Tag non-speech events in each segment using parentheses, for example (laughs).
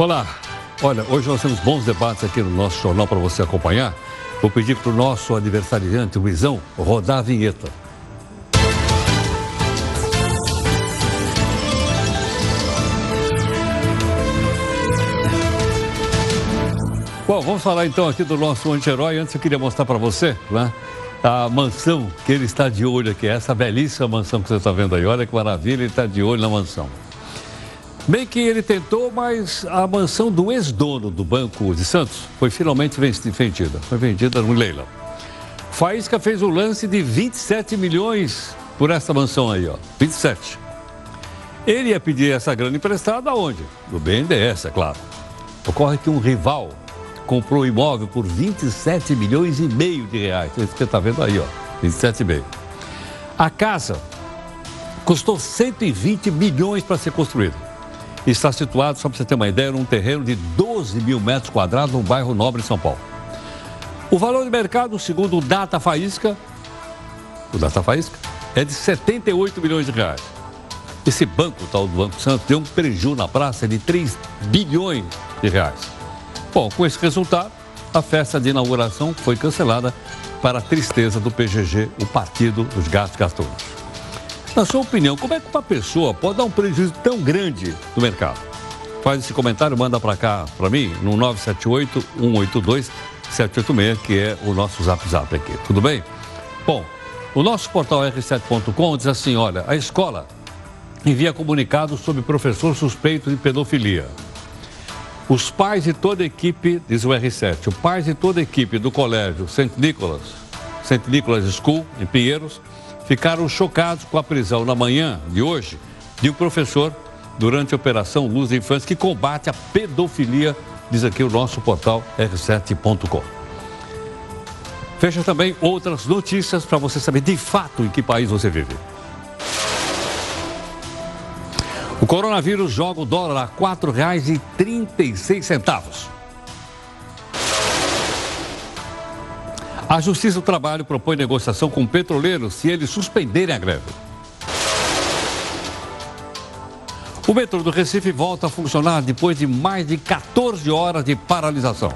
Olá, olha, hoje nós temos bons debates aqui no nosso jornal para você acompanhar. Vou pedir para o nosso aniversariante, Luizão, rodar a vinheta. Bom, vamos falar então aqui do nosso anti-herói. Antes eu queria mostrar para você, né? A mansão que ele está de olho aqui, essa belíssima mansão que você está vendo aí. Olha que maravilha, ele está de olho na mansão. Bem que ele tentou, mas a mansão do ex-dono do Banco de Santos foi finalmente vendida. Foi vendida no leilão. Faísca fez o lance de 27 milhões por essa mansão aí, ó. 27. Ele ia pedir essa grana emprestada aonde? No BNDES, é claro. Ocorre que um rival comprou o imóvel por 27 milhões e meio de reais. Isso que você está vendo aí, ó. 27,5. A casa custou 120 milhões para ser construída. Está situado, só para você ter uma ideia, num terreno de 12 mil metros quadrados no bairro Nobre de São Paulo. O valor de mercado, segundo o Data Faísca, o Data Faísca, é de 78 milhões de reais. Esse banco, tal do Banco Santos, deu um prejuízo na praça de 3 bilhões de reais. Bom, com esse resultado, a festa de inauguração foi cancelada para a tristeza do PGG, o Partido dos Gastos Gastões. Na sua opinião, como é que uma pessoa pode dar um prejuízo tão grande no mercado? Faz esse comentário, manda para cá, para mim, no 978-182-786, que é o nosso zap zap aqui. Tudo bem? Bom, o nosso portal r7.com diz assim: olha, a escola envia comunicado sobre professor suspeito de pedofilia. Os pais e toda a equipe, diz o R7, os pais e toda a equipe do colégio St. Nicholas, St. Nicholas School, em Pinheiros, ficaram chocados com a prisão na manhã de hoje de um professor durante a Operação Luz da Infância que combate a pedofilia, diz aqui o nosso portal r7.com. Fecha também outras notícias para você saber de fato em que país você vive. O coronavírus joga o dólar a R$ 4,36. A Justiça do Trabalho propõe negociação com petroleiros se eles suspenderem a greve. O metrô do Recife volta a funcionar depois de mais de 14 horas de paralisação.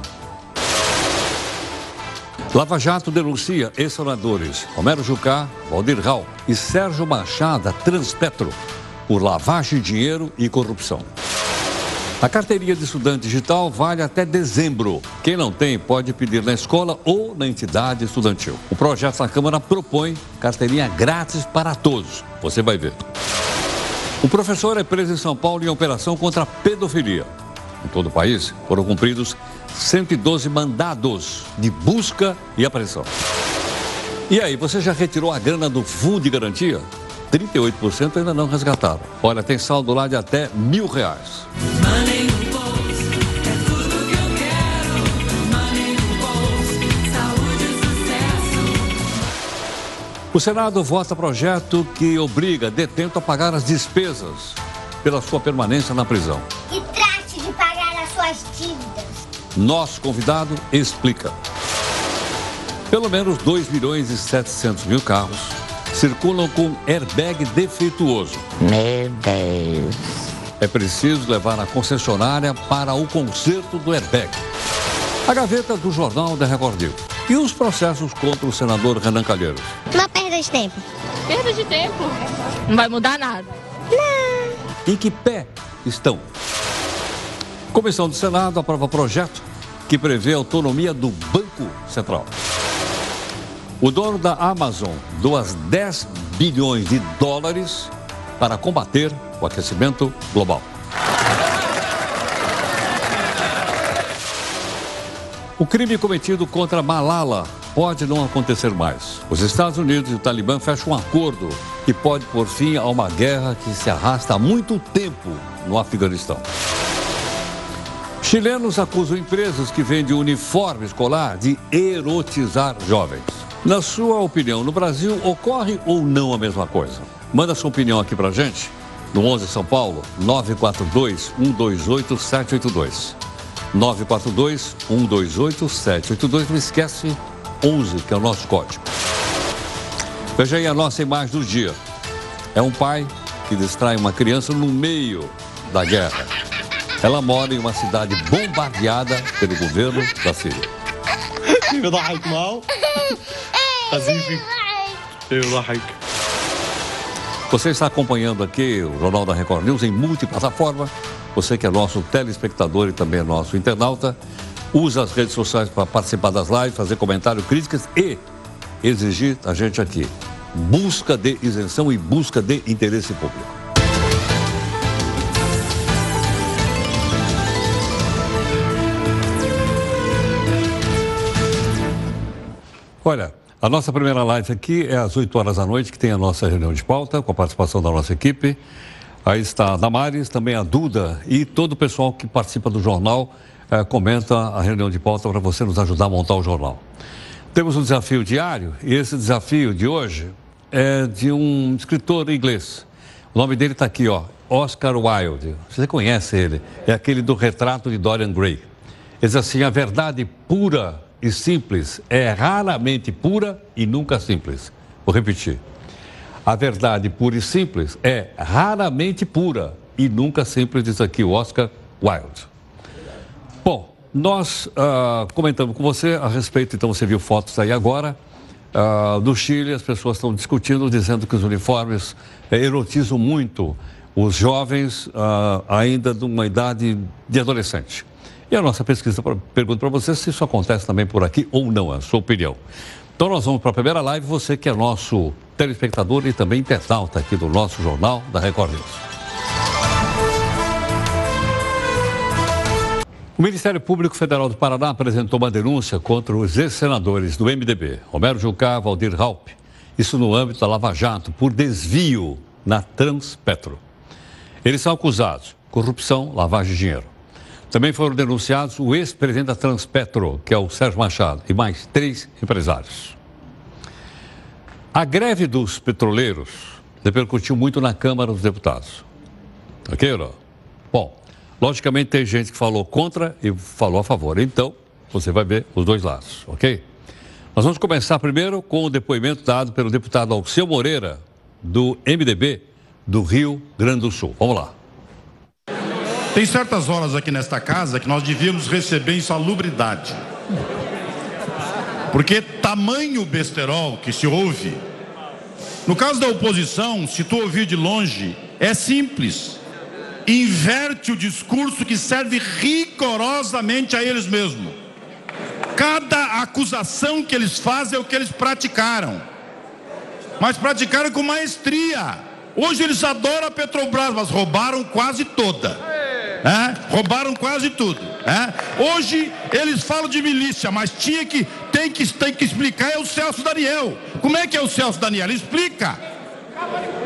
Lava Jato denuncia ex-senadores Romero Jucá, Valdir Rau e Sérgio Machado Transpetro por lavagem de dinheiro e corrupção. A carteirinha de estudante digital vale até dezembro. Quem não tem pode pedir na escola ou na entidade estudantil. O projeto da Câmara propõe carteirinha grátis para todos. Você vai ver. O professor é preso em São Paulo em operação contra a pedofilia. Em todo o país foram cumpridos 112 mandados de busca e apreensão. E aí, você já retirou a grana do fundo de garantia? 38% ainda não resgataram. Olha, tem saldo lá de até mil reais. O Senado vota projeto que obriga detento a pagar as despesas pela sua permanência na prisão. E trate de pagar as suas dívidas. Nosso convidado explica. Pelo menos 2 milhões e 700 mil carros circulam com airbag defeituoso. Meu Deus. É preciso levar na concessionária para o conserto do airbag. A gaveta do jornal da Record News. E os processos contra o senador Renan Calheiros? Uma perda de tempo. Perda de tempo. Não vai mudar nada. Em que pé estão? Comissão do Senado aprova projeto que prevê a autonomia do Banco Central. O dono da Amazon doa 10 bilhões de dólares para combater o aquecimento global. O crime cometido contra Malala pode não acontecer mais. Os Estados Unidos e o Talibã fecham um acordo que pode pôr fim a uma guerra que se arrasta há muito tempo no Afeganistão. Chilenos acusam empresas que vendem uniforme escolar de erotizar jovens. Na sua opinião, no Brasil ocorre ou não a mesma coisa? Manda sua opinião aqui pra gente no 11 São Paulo 942 128 782. 942 128 782. Não esquece 11, que é o nosso código. Veja aí a nossa imagem do dia. É um pai que distrai uma criança no meio da guerra. Ela mora em uma cidade bombardeada pelo governo da Síria. (laughs) Azif. Eu like. Você está acompanhando aqui o Jornal da Record News em multiplataforma. Você que é nosso telespectador e também é nosso internauta, usa as redes sociais para participar das lives, fazer comentário, críticas e exigir a gente aqui. Busca de isenção e busca de interesse público. Olha, a nossa primeira live aqui é às 8 horas da noite, que tem a nossa reunião de pauta, com a participação da nossa equipe. Aí está a Damares, também a Duda e todo o pessoal que participa do jornal eh, comenta a reunião de pauta para você nos ajudar a montar o jornal. Temos um desafio diário e esse desafio de hoje é de um escritor inglês. O nome dele está aqui, ó, Oscar Wilde. Você conhece ele? É aquele do retrato de Dorian Gray. Ele diz assim: a verdade pura e simples é raramente pura e nunca simples. Vou repetir. A verdade pura e simples é raramente pura e nunca simples, diz aqui o Oscar Wilde. Bom, nós ah, comentamos com você a respeito, então você viu fotos aí agora. ah, do Chile, as pessoas estão discutindo, dizendo que os uniformes eh, erotizam muito os jovens ah, ainda de uma idade de adolescente. E a nossa pesquisa pergunta para você se isso acontece também por aqui ou não, a sua opinião. Então nós vamos para a primeira live, você que é nosso telespectador e também internauta aqui do nosso jornal da Record News. O Ministério Público Federal do Paraná apresentou uma denúncia contra os ex-senadores do MDB, Romero Jucá, Valdir Raup, isso no âmbito da Lava Jato, por desvio na Transpetro. Eles são acusados de corrupção, lavagem de dinheiro. Também foram denunciados o ex-presidente da Transpetro, que é o Sérgio Machado, e mais três empresários. A greve dos petroleiros repercutiu muito na Câmara dos Deputados. Ok, não? Bom, logicamente tem gente que falou contra e falou a favor. Então, você vai ver os dois lados, ok? Nós vamos começar primeiro com o depoimento dado pelo deputado Alceu Moreira, do MDB do Rio Grande do Sul. Vamos lá. Tem certas horas aqui nesta casa que nós devíamos receber insalubridade. Porque tamanho besterol que se ouve. No caso da oposição, se tu ouvir de longe, é simples. Inverte o discurso que serve rigorosamente a eles mesmos. Cada acusação que eles fazem é o que eles praticaram. Mas praticaram com maestria. Hoje eles adoram a Petrobras, mas roubaram quase toda. Roubaram quase tudo. Hoje eles falam de milícia, mas tinha que tem, que tem que explicar é o Celso Daniel. Como é que é o Celso Daniel? Explica.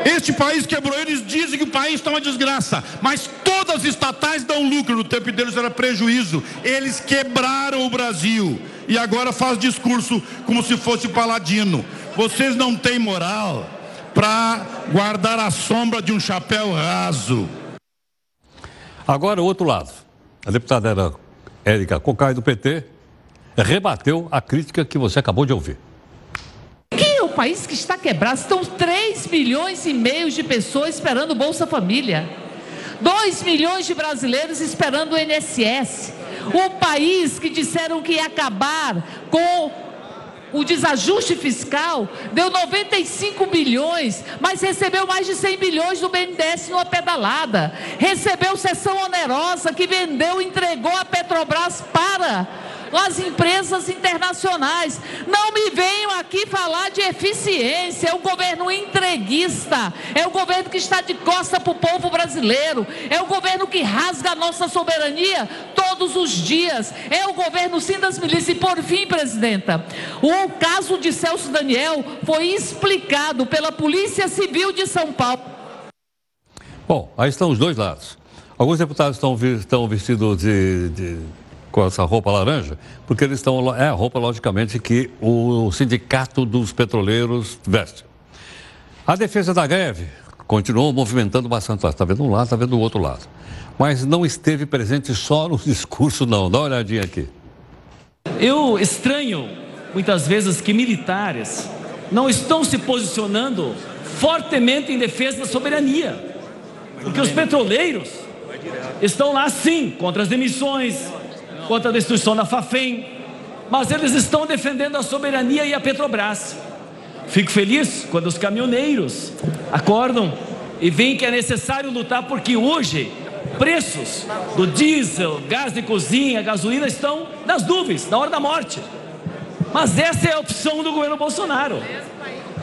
Este país quebrou, eles dizem que o país está uma desgraça, mas todas as estatais dão lucro, no tempo deles era prejuízo. Eles quebraram o Brasil e agora faz discurso como se fosse paladino. Vocês não têm moral para guardar a sombra de um chapéu raso. Agora, o outro lado. A deputada era Érica Cocai, do PT, rebateu a crítica que você acabou de ouvir. Que é o país que está quebrado. Estão 3 milhões e meio de pessoas esperando o Bolsa Família. 2 milhões de brasileiros esperando o INSS. O país que disseram que ia acabar com o desajuste fiscal deu 95 bilhões, mas recebeu mais de 100 bilhões do BNDES numa pedalada. Recebeu sessão onerosa que vendeu, entregou a Petrobras para as empresas internacionais. Não me venham aqui falar de eficiência. É um governo entreguista. É o governo que está de costa para o povo brasileiro. É o governo que rasga a nossa soberania todos os dias. É o governo sim das milícias. E por fim, presidenta, o caso de Celso Daniel foi explicado pela Polícia Civil de São Paulo. Bom, aí estão os dois lados. Alguns deputados estão, estão vestidos de, de- com essa roupa laranja, porque eles estão. É a roupa, logicamente, que o sindicato dos petroleiros veste. A defesa da greve continuou movimentando bastante. Está vendo um lado, está vendo o outro lado. Mas não esteve presente só no (laughs) discurso, não. Dá uma olhadinha aqui. Eu estranho muitas vezes que militares não estão se posicionando fortemente em defesa da soberania. Porque os petroleiros estão lá sim contra as demissões, contra a destruição da Fafem, mas eles estão defendendo a soberania e a Petrobras. Fico feliz quando os caminhoneiros acordam e veem que é necessário lutar porque hoje preços do diesel, gás de cozinha, gasolina estão nas nuvens, na hora da morte. Mas essa é a opção do governo Bolsonaro: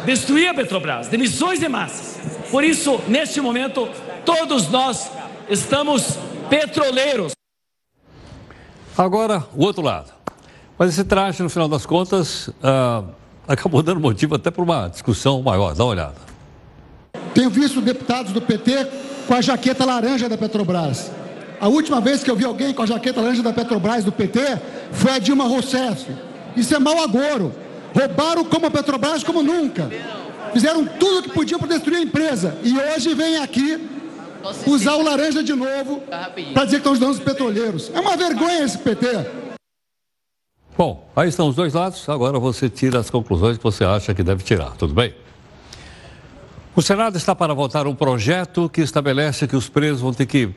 destruir a Petrobras, demissões de massas. Por isso, neste momento, todos nós estamos petroleiros. Agora, o outro lado. Mas esse traje, no final das contas, ah, acabou dando motivo até para uma discussão maior. Dá uma olhada. Tenho visto deputados do PT com a jaqueta laranja da Petrobras. A última vez que eu vi alguém com a jaqueta laranja da Petrobras do PT foi a Dilma Rousseff. Isso é mau agouro. Roubaram como a Petrobras como nunca. Fizeram tudo o que podiam para destruir a empresa. E hoje vem aqui usar o laranja de novo para dizer que estão ajudando os petroleiros. É uma vergonha esse PT. Bom, aí estão os dois lados. Agora você tira as conclusões que você acha que deve tirar. Tudo bem? O Senado está para votar um projeto que estabelece que os presos vão ter que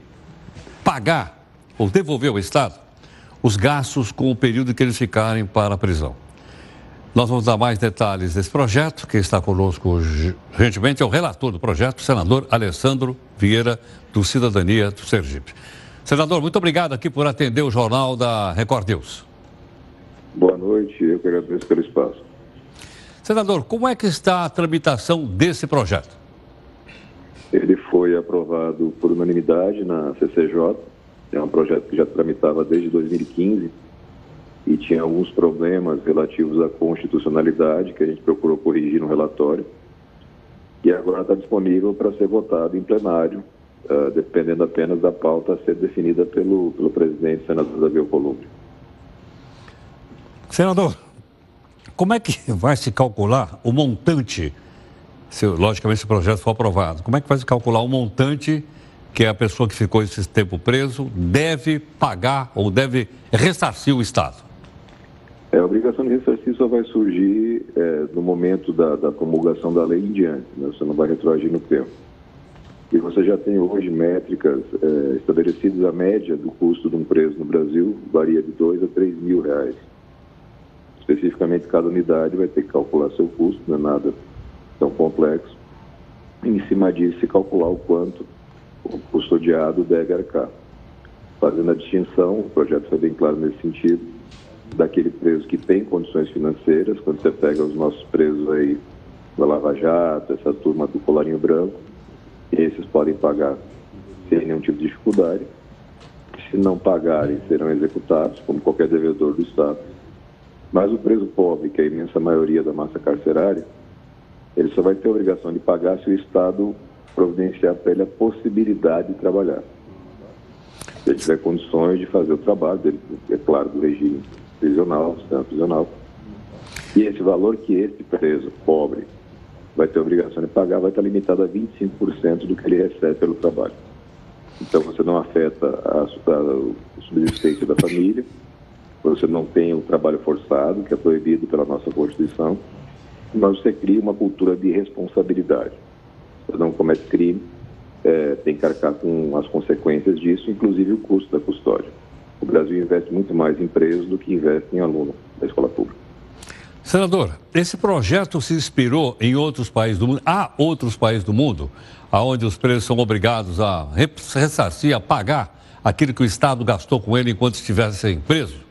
pagar ou devolver ao Estado os gastos com o período que eles ficarem para a prisão. Nós vamos dar mais detalhes desse projeto. Quem está conosco gentilmente é o relator do projeto, o senador Alessandro Vieira, do Cidadania do Sergipe. Senador, muito obrigado aqui por atender o jornal da Record News. Boa noite, eu que agradeço pelo espaço. Senador, como é que está a tramitação desse projeto? Ele foi aprovado por unanimidade na CCJ. É um projeto que já tramitava desde 2015 e tinha alguns problemas relativos à constitucionalidade que a gente procurou corrigir no relatório. E agora está disponível para ser votado em plenário, uh, dependendo apenas da pauta a ser definida pelo, pelo presidente, senador Davi Alcolumbre. Senador, como é que (laughs) vai se calcular o montante, se logicamente se o projeto for aprovado, como é que vai se calcular o montante que a pessoa que ficou esse tempo preso deve pagar ou deve ressarcir o Estado? É, a obrigação de ressarcir só vai surgir é, no momento da, da, promulgação da lei em diante, né? você não vai retroagir no tempo. E você já tem hoje métricas é, estabelecidas, a média do custo de um preso no Brasil varia de 2 a 3 mil reais. Especificamente, cada unidade vai ter que calcular seu custo, não é nada tão complexo. Em cima disso, calcular o quanto o custodiado deve arcar. Fazendo a distinção, o projeto foi bem claro nesse sentido, daquele preso que tem condições financeiras, quando você pega os nossos presos aí da Lava Jato, essa turma do colarinho branco, esses podem pagar sem nenhum tipo de dificuldade. Se não pagarem, serão executados, como qualquer devedor do Estado. Mas o preso pobre, que é a imensa maioria da massa carcerária, ele só vai ter a obrigação de pagar se o Estado providenciar para ele a possibilidade de trabalhar. Se ele tiver condições de fazer o trabalho dele, é claro, do regime prisional, sistema prisional. E esse valor que esse preso pobre vai ter a obrigação de pagar vai estar limitado a 25% do que ele recebe pelo trabalho. Então você não afeta a, a subsistência da família, você não tem o trabalho forçado, que é proibido pela nossa Constituição, mas você cria uma cultura de responsabilidade. Você não comete crime, é, tem que arcar com as consequências disso, inclusive o custo da custódia. O Brasil investe muito mais em presos do que investe em aluno da escola pública. Senador, esse projeto se inspirou em outros países do mundo. Há outros países do mundo onde os presos são obrigados a ressarcir, a pagar aquilo que o Estado gastou com ele enquanto estivesse preso?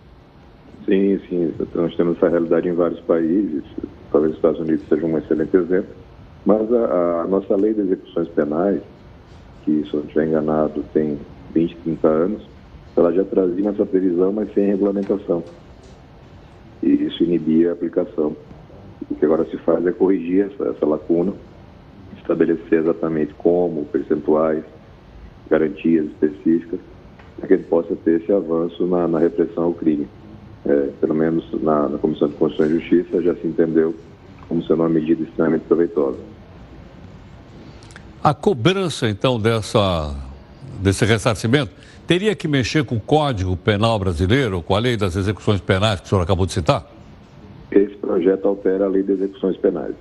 Sim, sim. Nós temos essa realidade em vários países. Talvez os Estados Unidos seja um excelente exemplo. Mas a, a nossa lei de execuções penais, que, se eu não estiver enganado, tem 20, 30 anos, ela já trazia essa previsão, mas sem regulamentação. E isso inibia a aplicação. O que agora se faz é corrigir essa, essa lacuna, estabelecer exatamente como, percentuais, garantias específicas, para que ele possa ter esse avanço na, na repressão ao crime. É, pelo menos na, na Comissão de Constituição e Justiça já se entendeu como sendo uma medida extremamente proveitosa. A cobrança, então, dessa, desse ressarcimento teria que mexer com o Código Penal Brasileiro, com a Lei das Execuções Penais que o senhor acabou de citar? Esse projeto altera a Lei de Execuções Penais.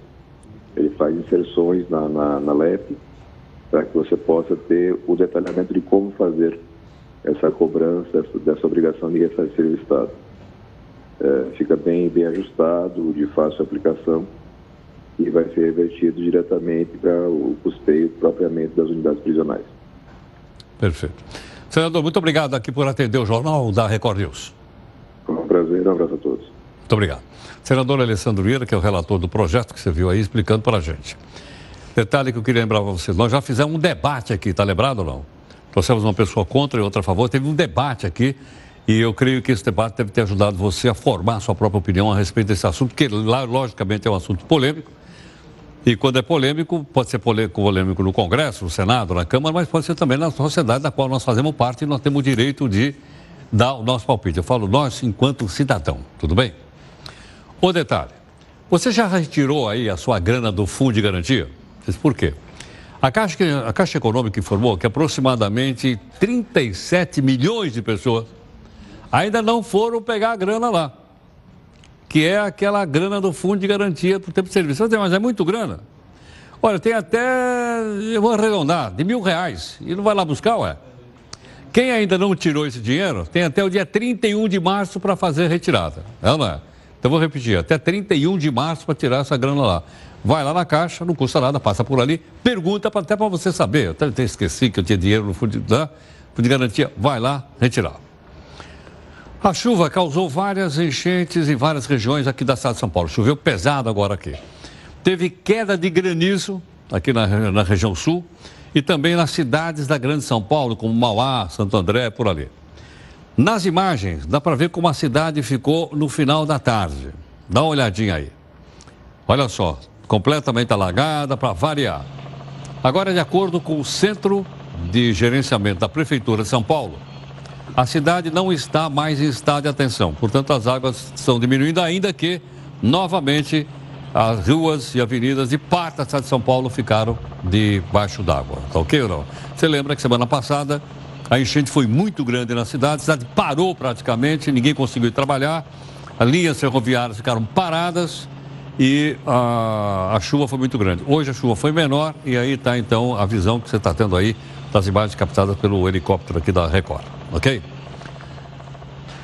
Ele faz inserções na, na, na LEP para que você possa ter o detalhamento de como fazer essa cobrança essa, dessa obrigação de ressarcir o Estado. É, fica bem, bem ajustado, de fácil aplicação e vai ser revertido diretamente para o custeio propriamente das unidades prisionais. Perfeito. Senador, muito obrigado aqui por atender o Jornal da Record News. Foi um prazer, um abraço a todos. Muito obrigado. Senador Alessandro Vieira, que é o relator do projeto que você viu aí, explicando para a gente. Detalhe que eu queria lembrar para você, nós já fizemos um debate aqui, está lembrado ou não? Trouxemos uma pessoa contra e outra a favor, teve um debate aqui e eu creio que esse debate deve ter ajudado você a formar a sua própria opinião a respeito desse assunto, que lá, logicamente, é um assunto polêmico. E quando é polêmico, pode ser polêmico no Congresso, no Senado, na Câmara, mas pode ser também na sociedade da qual nós fazemos parte e nós temos o direito de dar o nosso palpite. Eu falo nós enquanto cidadão, tudo bem? O detalhe, você já retirou aí a sua grana do fundo de garantia? Por quê? A Caixa, a Caixa Econômica informou que aproximadamente 37 milhões de pessoas ainda não foram pegar a grana lá, que é aquela grana do fundo de garantia por tempo de serviço. Mas é muito grana. Olha, tem até, eu vou arredondar, de mil reais. E não vai lá buscar, ué? Quem ainda não tirou esse dinheiro, tem até o dia 31 de março para fazer a retirada. É não é? Então vou repetir, até 31 de março para tirar essa grana lá. Vai lá na caixa, não custa nada, passa por ali, pergunta até para você saber. Eu até esqueci que eu tinha dinheiro no fundo de, né? fundo de garantia. Vai lá retirar. A chuva causou várias enchentes em várias regiões aqui da cidade de São Paulo. Choveu pesado agora aqui. Teve queda de granizo aqui na, na região sul e também nas cidades da Grande São Paulo, como Mauá, Santo André, por ali. Nas imagens, dá para ver como a cidade ficou no final da tarde. Dá uma olhadinha aí. Olha só, completamente alagada para variar. Agora, de acordo com o Centro de Gerenciamento da Prefeitura de São Paulo, a cidade não está mais em estado de atenção. Portanto, as águas estão diminuindo, ainda que, novamente, as ruas e avenidas de parte da cidade de São Paulo ficaram debaixo d'água. Tá ok ou não? Você lembra que semana passada a enchente foi muito grande na cidade, a cidade parou praticamente, ninguém conseguiu trabalhar, as linhas ferroviárias ficaram paradas e a, a chuva foi muito grande. Hoje a chuva foi menor e aí está então a visão que você está tendo aí das imagens captadas pelo helicóptero aqui da Record, ok?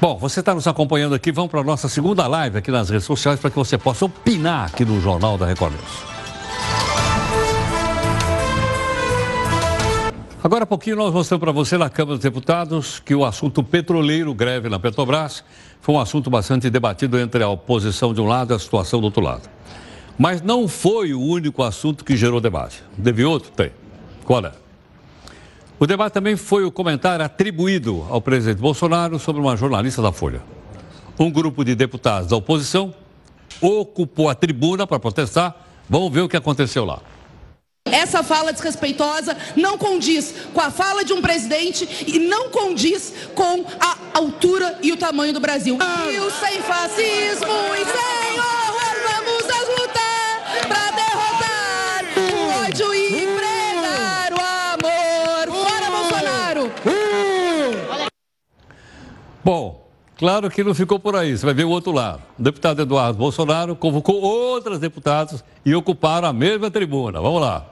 Bom, você está nos acompanhando aqui, vamos para a nossa segunda live aqui nas redes sociais para que você possa opinar aqui no Jornal da Record News. Agora há pouquinho nós mostramos para você na Câmara dos Deputados que o assunto petroleiro, greve na Petrobras, foi um assunto bastante debatido entre a oposição de um lado e a situação do outro lado. Mas não foi o único assunto que gerou debate. Teve outro? Tem. Qual é? O debate também foi o comentário atribuído ao presidente Bolsonaro sobre uma jornalista da Folha. Um grupo de deputados da oposição ocupou a tribuna para protestar. Vamos ver o que aconteceu lá. Essa fala desrespeitosa não condiz com a fala de um presidente e não condiz com a altura e o tamanho do Brasil. Rio sem fascismo e sem Bom, claro que não ficou por aí. Você vai ver o outro lado. O deputado Eduardo Bolsonaro convocou outras deputadas e ocuparam a mesma tribuna. Vamos lá.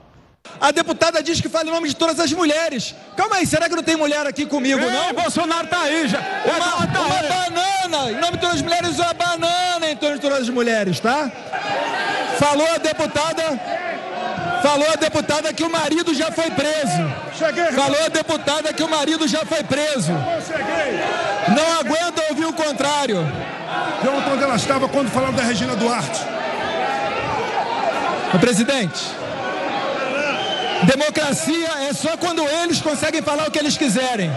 A deputada diz que fala em nome de todas as mulheres. Calma aí, será que não tem mulher aqui comigo, Ei, não? Bolsonaro tá aí já. Uma, tá uma aí. banana, em nome de todas as mulheres, uma banana em nome de todas as mulheres, tá? Falou a deputada. Falou a deputada que o marido já foi preso. Cheguei. Falou a deputada que o marido já foi preso. Cheguei. Não aguenta ouvir o contrário. De onde ela estava quando falaram da Regina Duarte. O presidente. Democracia é só quando eles conseguem falar o que eles quiserem.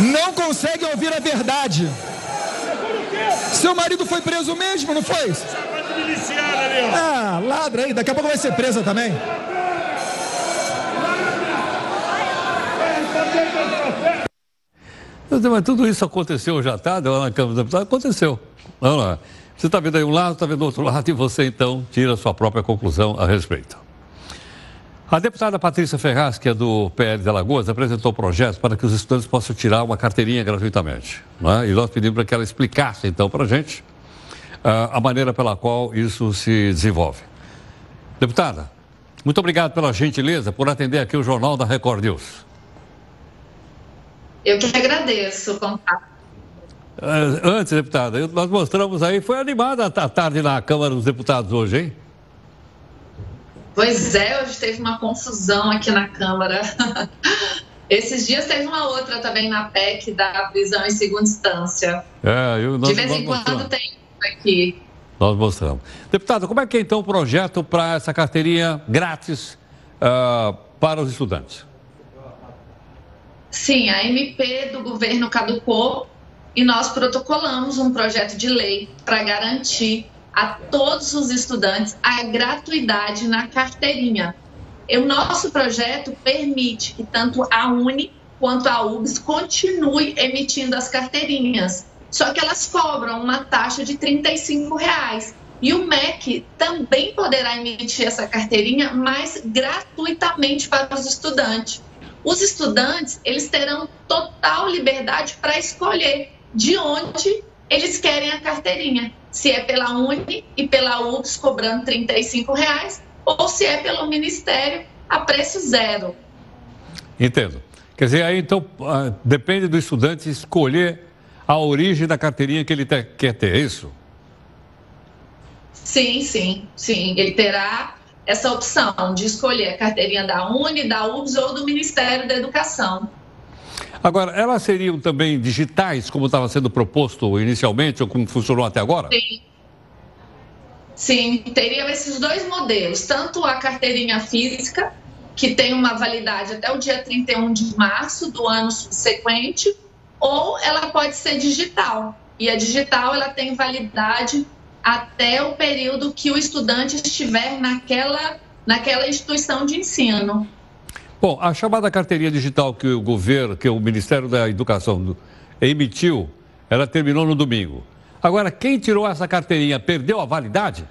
Não conseguem ouvir a verdade. Seu marido foi preso mesmo, não foi? Ah, ladra aí, daqui a pouco vai ser presa também. Mas tudo isso aconteceu já, tá? Deu na Câmara dos Deputados, aconteceu. Vamos lá. Você está vendo aí um lado, está vendo do outro lado, e você então tira a sua própria conclusão a respeito. A deputada Patrícia Ferraz, que é do PL de Alagoas, apresentou projetos para que os estudantes possam tirar uma carteirinha gratuitamente. Né? E nós pedimos para que ela explicasse, então, para a gente a maneira pela qual isso se desenvolve. Deputada, muito obrigado pela gentileza por atender aqui o Jornal da Record News. Eu que agradeço o contato. Ah, Antes, deputada, nós mostramos aí, foi animada a tarde na Câmara dos Deputados hoje, hein? Pois é, hoje teve uma confusão aqui na Câmara. (laughs) Esses dias teve uma outra também na PEC da prisão em segunda instância. É, eu, nós, De vez em quando mostramos. tem aqui. Nós mostramos. Deputado, como é que é então o projeto para essa carteirinha grátis ah, para os estudantes? Sim, a MP do governo caducou e nós protocolamos um projeto de lei para garantir a todos os estudantes a gratuidade na carteirinha. E o nosso projeto permite que tanto a Uni quanto a UBS continue emitindo as carteirinhas. Só que elas cobram uma taxa de 35 reais. E o MEC também poderá emitir essa carteirinha, mas gratuitamente para os estudantes. Os estudantes, eles terão total liberdade para escolher de onde eles querem a carteirinha. Se é pela Uni e pela UBS cobrando 35 reais, ou se é pelo Ministério a preço zero. Entendo. Quer dizer, aí então ah, depende do estudante escolher a origem da carteirinha que ele te- quer ter, é isso? Sim, sim, sim. Ele terá essa opção de escolher a carteirinha da Uni, da UBS ou do Ministério da Educação. Agora, elas seriam também digitais, como estava sendo proposto inicialmente, ou como funcionou até agora? Sim. Sim, teria esses dois modelos, tanto a carteirinha física, que tem uma validade até o dia 31 de março do ano subsequente, ou ela pode ser digital. E a digital ela tem validade até o período que o estudante estiver naquela, naquela instituição de ensino. Bom, a chamada carteirinha digital que o governo, que o Ministério da Educação emitiu, ela terminou no domingo. Agora, quem tirou essa carteirinha perdeu a validade?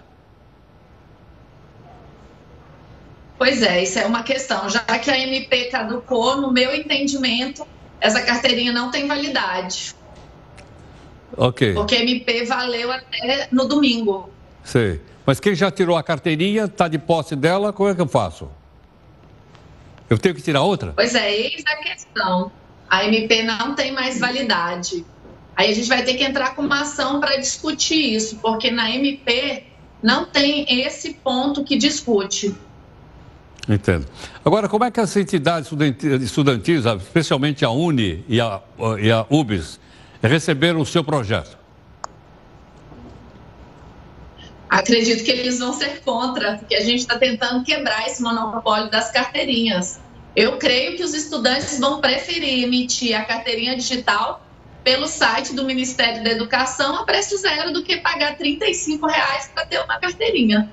Pois é, isso é uma questão. Já que a MP caducou, no meu entendimento, essa carteirinha não tem validade. Ok, Porque a MP valeu até no domingo. sei. Mas quem já tirou a carteirinha, está de posse dela, como é que eu faço? Eu tenho que tirar outra? Pois é, eis a questão. A MP não tem mais validade. Aí a gente vai ter que entrar com uma ação para discutir isso, porque na MP não tem esse ponto que discute. Entendo. Agora, como é que as entidades estudanti- estudantis, especialmente a Uni e a, e a UBS, receberam o seu projeto? Acredito que eles vão ser contra, porque a gente está tentando quebrar esse monopólio das carteirinhas. Eu creio que os estudantes vão preferir emitir a carteirinha digital pelo site do Ministério da Educação a preço zero do que pagar 35 reais para ter uma carteirinha.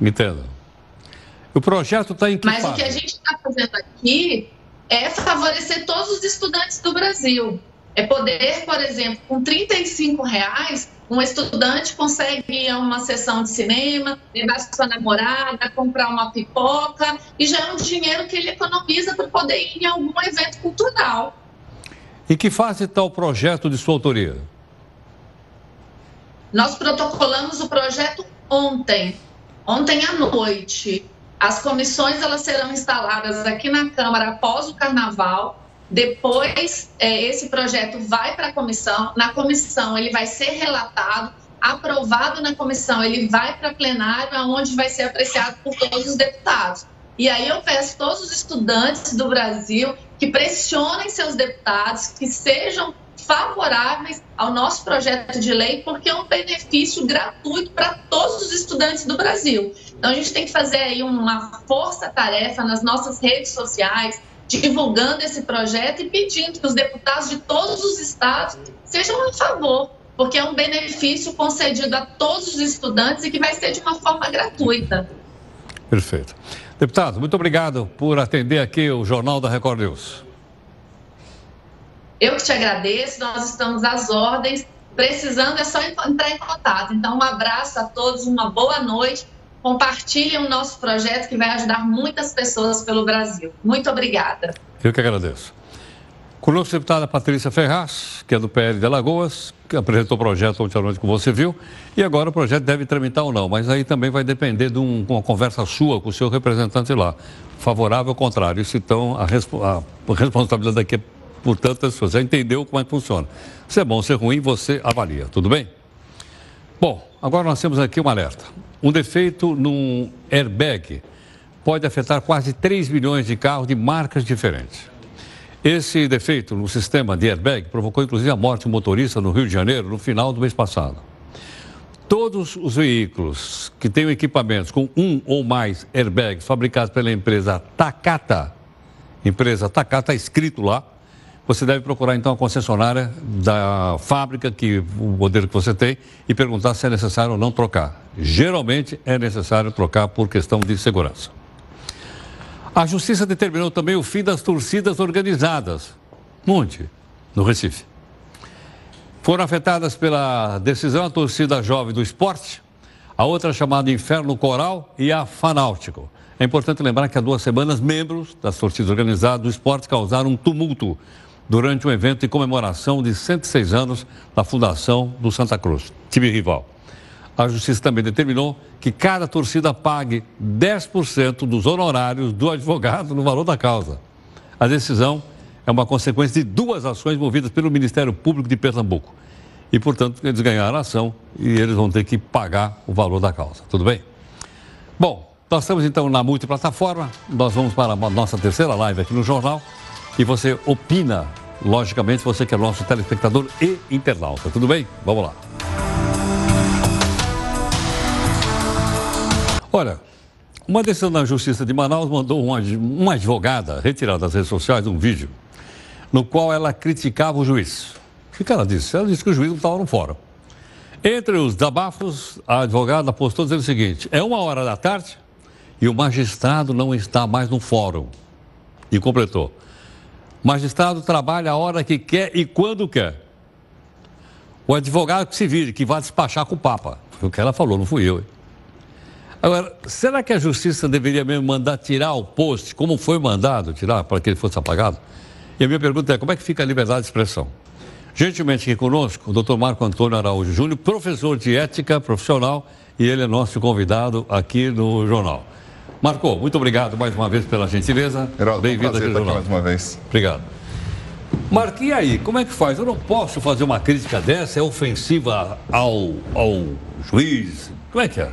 Entendo. O projeto está em que Mas o fase? que a gente está fazendo aqui é favorecer todos os estudantes do Brasil. É poder, por exemplo, com 35 reais, um estudante consegue ir a uma sessão de cinema, levar sua namorada, comprar uma pipoca, e já é um dinheiro que ele economiza para poder ir em algum evento cultural. Em que fase está o projeto de sua autoria? Nós protocolamos o projeto ontem, ontem à noite. As comissões elas serão instaladas aqui na Câmara após o Carnaval. Depois, eh, esse projeto vai para a comissão. Na comissão, ele vai ser relatado, aprovado na comissão, ele vai para plenário, onde vai ser apreciado por todos os deputados. E aí eu peço a todos os estudantes do Brasil que pressionem seus deputados, que sejam favoráveis ao nosso projeto de lei, porque é um benefício gratuito para todos os estudantes do Brasil. Então a gente tem que fazer aí uma força-tarefa nas nossas redes sociais, divulgando esse projeto e pedindo que os deputados de todos os estados sejam a favor, porque é um benefício concedido a todos os estudantes e que vai ser de uma forma gratuita. Perfeito. Deputado, muito obrigado por atender aqui o Jornal da Record News. Eu que te agradeço, nós estamos às ordens. Precisando é só entrar em contato. Então, um abraço a todos, uma boa noite. Compartilhem o nosso projeto que vai ajudar muitas pessoas pelo Brasil. Muito obrigada. Eu que agradeço. Conosco a deputada Patrícia Ferraz, que é do PL de Alagoas, que apresentou o projeto ontem à noite, como você viu, e agora o projeto deve tramitar ou não, mas aí também vai depender de um- uma conversa sua com o seu representante lá, favorável ou contrário. Isso então, a, a responsabilidade aqui é portanto, se você já entendeu como é que funciona. Se é bom, se é ruim, você avalia, tudo bem? Bom, agora nós temos aqui um alerta. Um defeito num airbag pode afetar quase 3 milhões de carros de marcas diferentes. Esse defeito no sistema de airbag provocou inclusive a morte de um motorista no Rio de Janeiro no final do mês passado. Todos os veículos que tenham equipamentos com um ou mais airbags fabricados pela empresa Takata, empresa Takata, está escrito lá, você deve procurar então a concessionária da fábrica, que o modelo que você tem, e perguntar se é necessário ou não trocar. Geralmente é necessário trocar por questão de segurança. A justiça determinou também o fim das torcidas organizadas. Onde? No Recife. Foram afetadas pela decisão a torcida jovem do esporte, a outra chamada Inferno Coral e a Fanáutico. É importante lembrar que há duas semanas, membros das torcidas organizadas do esporte causaram um tumulto durante um evento em comemoração de 106 anos da fundação do Santa Cruz, time rival. A justiça também determinou que cada torcida pague 10% dos honorários do advogado no valor da causa. A decisão é uma consequência de duas ações movidas pelo Ministério Público de Pernambuco. E, portanto, eles ganharam a ação e eles vão ter que pagar o valor da causa. Tudo bem? Bom, nós estamos então na multiplataforma. Nós vamos para a nossa terceira live aqui no jornal e você opina, logicamente, você que é nosso telespectador e internauta. Tudo bem? Vamos lá. Olha, uma decisão da Justiça de Manaus mandou uma advogada retirar das redes sociais um vídeo no qual ela criticava o juiz. O que ela disse? Ela disse que o juiz não estava no fórum. Entre os desabafos, a advogada postou dizendo o seguinte: é uma hora da tarde e o magistrado não está mais no fórum. E completou: magistrado trabalha a hora que quer e quando quer. O advogado que se vire, que vai despachar com o Papa. Foi o que ela falou, não fui eu. Agora, será que a justiça deveria mesmo mandar tirar o post, como foi mandado tirar, para que ele fosse apagado? E a minha pergunta é: como é que fica a liberdade de expressão? Gentilmente aqui conosco, o doutor Marco Antônio Araújo Júnior, professor de ética profissional, e ele é nosso convidado aqui no jornal. Marco, muito obrigado mais uma vez pela gentileza. Bem-vindo aqui jornal. mais uma vez. Obrigado. Marco, e aí, como é que faz? Eu não posso fazer uma crítica dessa, é ofensiva ao, ao juiz. Como é que é?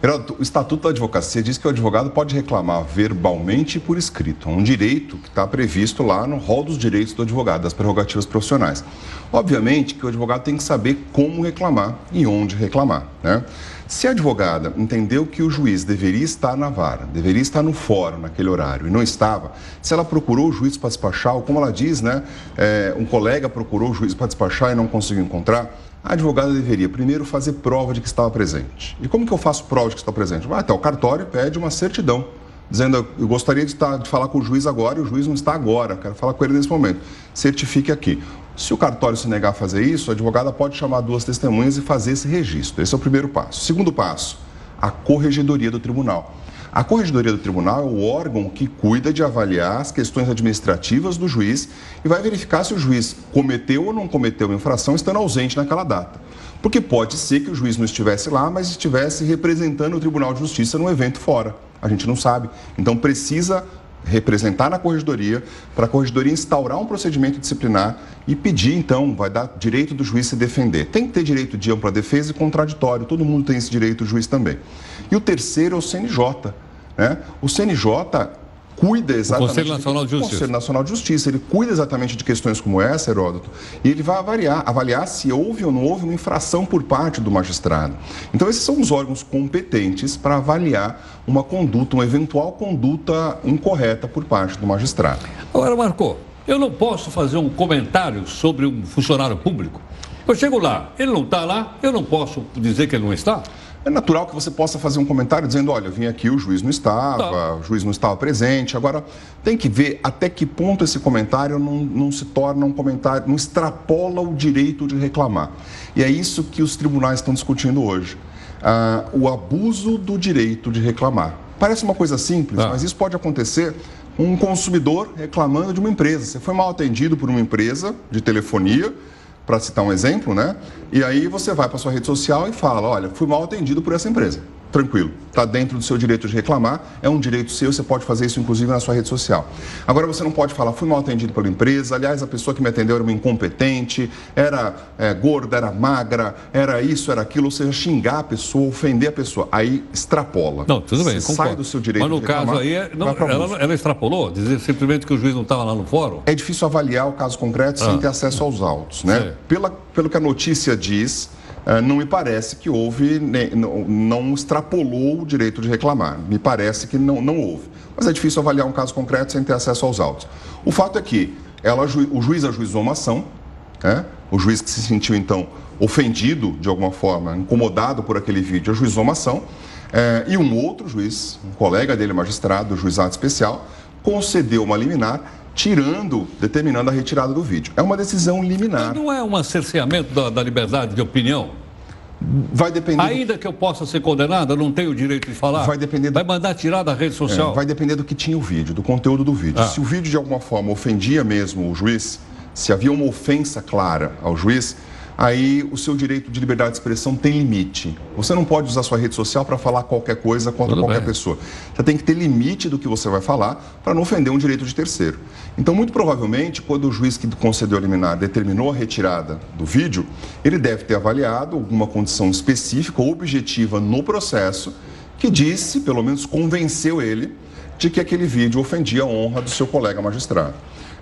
Geraldo, o Estatuto da Advocacia diz que o advogado pode reclamar verbalmente e por escrito. É um direito que está previsto lá no rol dos direitos do advogado, das prerrogativas profissionais. Obviamente que o advogado tem que saber como reclamar e onde reclamar. Né? Se a advogada entendeu que o juiz deveria estar na vara, deveria estar no fórum naquele horário e não estava, se ela procurou o juiz para despachar, ou como ela diz, né, é, um colega procurou o juiz para despachar e não conseguiu encontrar, a advogada deveria primeiro fazer prova de que estava presente. E como que eu faço prova de que está presente? Vai até o cartório e pede uma certidão, dizendo eu gostaria de, estar, de falar com o juiz agora e o juiz não está agora, quero falar com ele nesse momento. Certifique aqui. Se o cartório se negar a fazer isso, a advogada pode chamar duas testemunhas e fazer esse registro. Esse é o primeiro passo. Segundo passo, a corregedoria do tribunal. A Corregedoria do Tribunal é o órgão que cuida de avaliar as questões administrativas do juiz e vai verificar se o juiz cometeu ou não cometeu infração estando ausente naquela data. Porque pode ser que o juiz não estivesse lá, mas estivesse representando o Tribunal de Justiça num evento fora. A gente não sabe. Então precisa representar na corregedoria, para a corregedoria instaurar um procedimento disciplinar e pedir, então, vai dar direito do juiz se defender. Tem que ter direito de ampla defesa e contraditório, todo mundo tem esse direito, o juiz também. E o terceiro é o CNJ. Né? O CNJ cuida exatamente. O Conselho Nacional de Justiça. Conselho Nacional de Justiça. Ele cuida exatamente de questões como essa, Heródoto, e ele vai avaliar, avaliar se houve ou não houve uma infração por parte do magistrado. Então, esses são os órgãos competentes para avaliar uma conduta, uma eventual conduta incorreta por parte do magistrado. Agora, Marco, eu não posso fazer um comentário sobre um funcionário público. Eu chego lá, ele não está lá, eu não posso dizer que ele não está? É natural que você possa fazer um comentário dizendo: olha, eu vim aqui, o juiz não estava, tá. o juiz não estava presente. Agora, tem que ver até que ponto esse comentário não, não se torna um comentário, não extrapola o direito de reclamar. E é isso que os tribunais estão discutindo hoje: ah, o abuso do direito de reclamar. Parece uma coisa simples, tá. mas isso pode acontecer um consumidor reclamando de uma empresa. Você foi mal atendido por uma empresa de telefonia para citar um exemplo, né? E aí você vai para sua rede social e fala, olha, fui mal atendido por essa empresa. Tranquilo, está dentro do seu direito de reclamar, é um direito seu, você pode fazer isso inclusive na sua rede social. Agora você não pode falar, fui mal atendido pela empresa, aliás, a pessoa que me atendeu era uma incompetente, era é, gorda, era magra, era isso, era aquilo, ou seja, xingar a pessoa, ofender a pessoa, aí extrapola. Não, tudo bem, você sai do seu direito Mas no de reclamar, caso aí, não, ela, ela extrapolou? Dizer simplesmente que o juiz não estava lá no fórum? É difícil avaliar o caso concreto sem Ah. ter acesso aos autos, né? Pela, pelo que a notícia diz, não me parece que houve, não, extrapolou o direito de reclamar. Me parece que não, não houve. Mas é difícil avaliar um caso concreto sem ter acesso aos autos. O fato é que ela, o juiz ajuizou uma ação, né? o juiz que se sentiu, então, ofendido de alguma forma, incomodado por aquele vídeo, ajuizou uma ação, eh, e um outro juiz, um colega dele, magistrado, do juizado especial, concedeu uma liminar, tirando, determinando a retirada do vídeo. É uma decisão liminar. Não é um cerceamento da, da liberdade de opinião? Vai depender. Ainda que eu possa ser condenado, eu não tenho o direito de falar? Vai depender. Vai mandar tirar da rede social? É, vai depender do que tinha o vídeo, do conteúdo do vídeo. Ah. Se o vídeo de alguma forma ofendia mesmo o juiz, se havia uma ofensa clara ao juiz, aí o seu direito de liberdade de expressão tem limite. Você não pode usar sua rede social para falar qualquer coisa contra Tudo qualquer bem. pessoa. Você tem que ter limite do que você vai falar para não ofender um direito de terceiro. Então, muito provavelmente, quando o juiz que concedeu a liminar determinou a retirada do vídeo, ele deve ter avaliado alguma condição específica ou objetiva no processo que disse, pelo menos convenceu ele, de que aquele vídeo ofendia a honra do seu colega magistrado.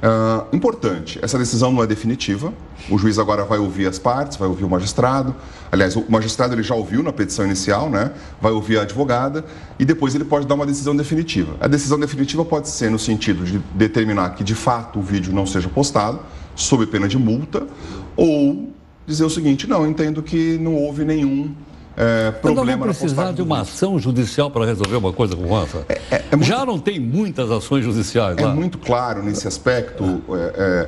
Ah, importante, essa decisão não é definitiva. O juiz agora vai ouvir as partes, vai ouvir o magistrado. Aliás, o magistrado ele já ouviu na petição inicial, né? Vai ouvir a advogada e depois ele pode dar uma decisão definitiva. A decisão definitiva pode ser no sentido de determinar que de fato o vídeo não seja postado, sob pena de multa, ou dizer o seguinte: não, entendo que não houve nenhum nós problema na precisar de uma ação judicial para resolver uma coisa como essa? Já não tem muitas ações judiciais É lá? muito claro nesse aspecto, é, é,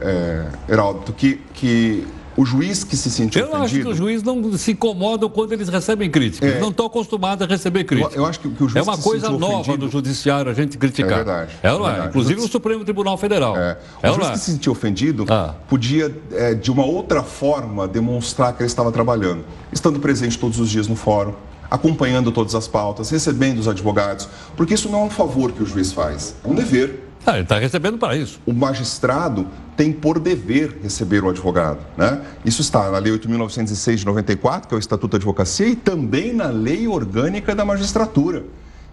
é, Heraldo, que, que o juiz que se sentiu Eu acho que ofendido... os juízes não se incomodam quando eles recebem críticas. É. Não estão acostumados a receber críticas. Eu- eu acho que- que o juiz é uma que coisa nova ofendido- do judiciário a gente criticar. É verdade, É, é é? verdade. Inclusive O no Supremo Tribunal Federal. É, O ou juiz é? que se sentiu ofendido podia, é, de uma outra forma, demonstrar que ele estava trabalhando, estando presente todos os dias no fórum, acompanhando todas as pautas, recebendo os advogados, porque isso não é um favor que o juiz faz, é um dever. Ah, ele está recebendo para isso. O magistrado tem por dever receber o advogado. Né? Isso está na Lei 8.906 de 94, que é o Estatuto da Advocacia, e também na Lei Orgânica da Magistratura,